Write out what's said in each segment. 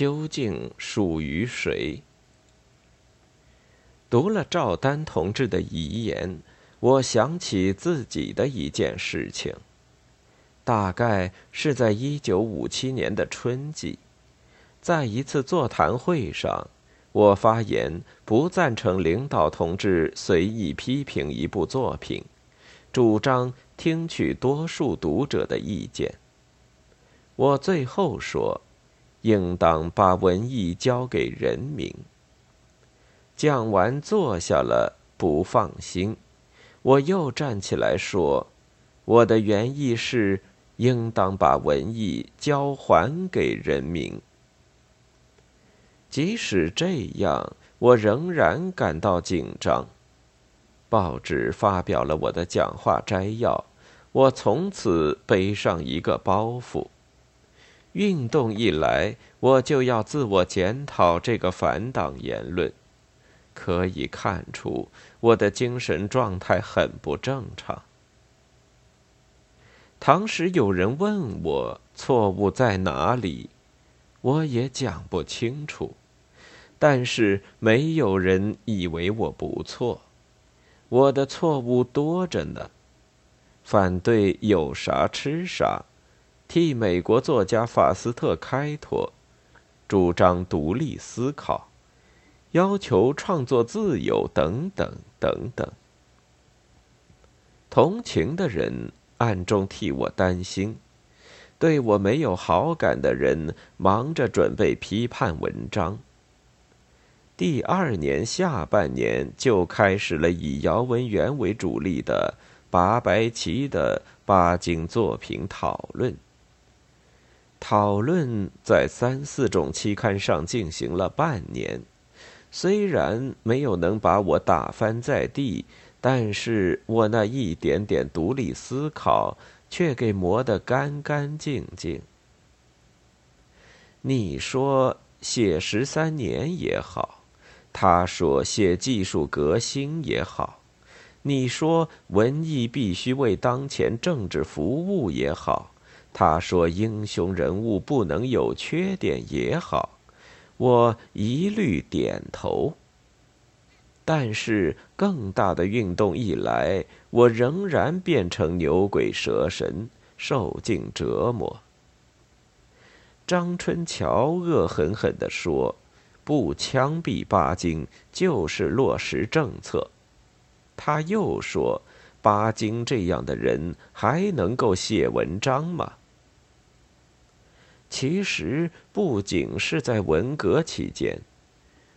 究竟属于谁？读了赵丹同志的遗言，我想起自己的一件事情。大概是在一九五七年的春季，在一次座谈会上，我发言不赞成领导同志随意批评一部作品，主张听取多数读者的意见。我最后说，应当把文艺交给人民。讲完坐下了，不放心。我又站起来说：“我的原意是，应当把文艺交还给人民。”即使这样，我仍然感到紧张。报纸发表了我的讲话摘要，我从此背上一个包袱。运动一来，我就要自我检讨这个反党言论。可以看出，我的精神状态很不正常。当时有人问我错误在哪里，我也讲不清楚。但是没有人以为我不错，我的错误多着呢。反对有啥吃啥，替美国作家法斯特开脱，主张独立思考。要求创作自由，等等等等。同情的人暗中替我担心，对我没有好感的人忙着准备批判文章。第二年下半年就开始了以姚文元为主力的八白旗的八经作品讨论。讨论在三四种期刊上进行了半年。虽然没有能把我打翻在地，但是我那一点点独立思考却给磨得干干净净。你说写十三年也好，他说写技术革新也好，你说文艺必须为当前政治服务也好，他说英雄人物不能有缺点也好。我一律点头。但是更大的运动一来，我仍然变成牛鬼蛇神，受尽折磨。张春桥恶狠狠地说：“不枪毙巴金就是落实政策。”他又说：“巴金这样的人还能够写文章吗？”其实不仅是在文革期间，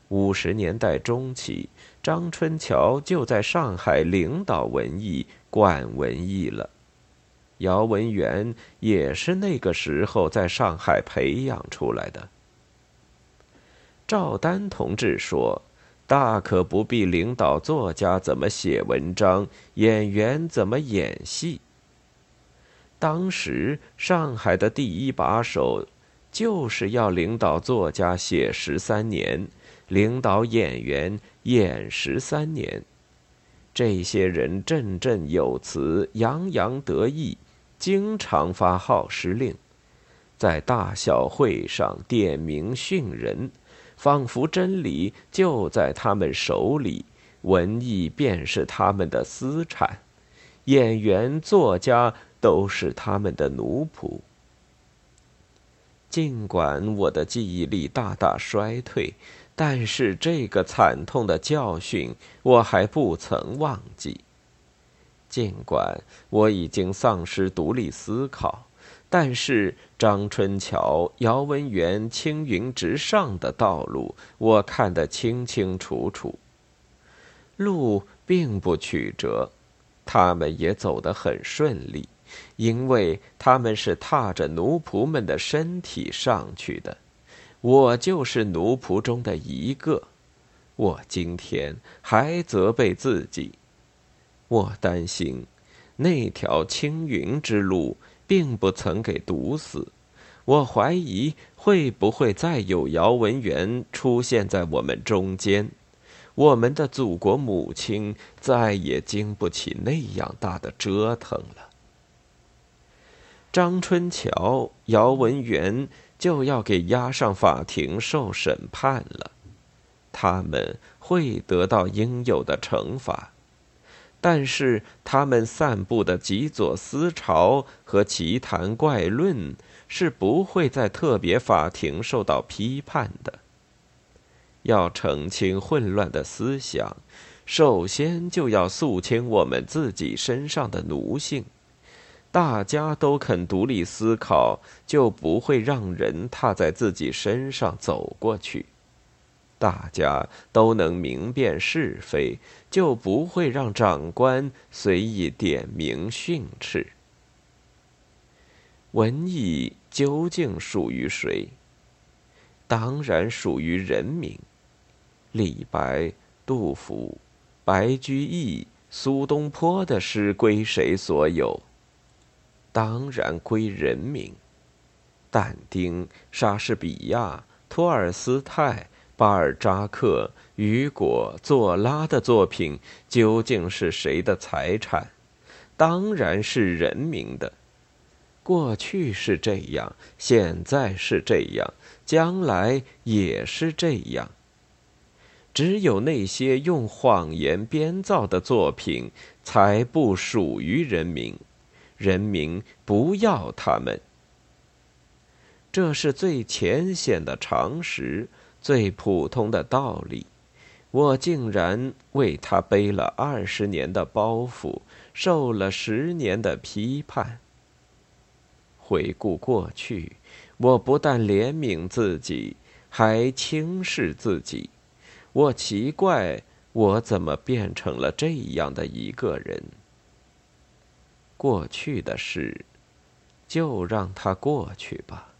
五十年代中期，张春桥就在上海领导文艺、管文艺了。姚文元也是那个时候在上海培养出来的。赵丹同志说：“大可不必领导作家怎么写文章，演员怎么演戏。”当时上海的第一把手，就是要领导作家写十三年，领导演员演十三年。这些人振振有词，洋洋得意，经常发号施令，在大小会上点名训人，仿佛真理就在他们手里，文艺便是他们的私产，演员、作家。都是他们的奴仆。尽管我的记忆力大大衰退，但是这个惨痛的教训我还不曾忘记。尽管我已经丧失独立思考，但是张春桥、姚文元青云直上的道路，我看得清清楚楚。路并不曲折，他们也走得很顺利。因为他们是踏着奴仆们的身体上去的，我就是奴仆中的一个。我今天还责备自己，我担心那条青云之路并不曾给堵死。我怀疑会不会再有姚文元出现在我们中间，我们的祖国母亲再也经不起那样大的折腾了。张春桥、姚文元就要给押上法庭受审判了，他们会得到应有的惩罚。但是他们散布的极左思潮和奇谈怪论是不会在特别法庭受到批判的。要澄清混乱的思想，首先就要肃清我们自己身上的奴性。大家都肯独立思考，就不会让人踏在自己身上走过去。大家都能明辨是非，就不会让长官随意点名训斥。文艺究竟属于谁？当然属于人民。李白、杜甫、白居易、苏东坡的诗归谁所有？当然归人民。但丁、莎士比亚、托尔斯泰。巴尔扎克、雨果、左拉的作品究竟是谁的财产？当然是人民的。过去是这样，现在是这样，将来也是这样。只有那些用谎言编造的作品，才不属于人民，人民不要他们。这是最浅显的常识。最普通的道理，我竟然为他背了二十年的包袱，受了十年的批判。回顾过去，我不但怜悯自己，还轻视自己。我奇怪，我怎么变成了这样的一个人？过去的事，就让它过去吧。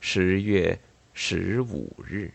十月。十五日。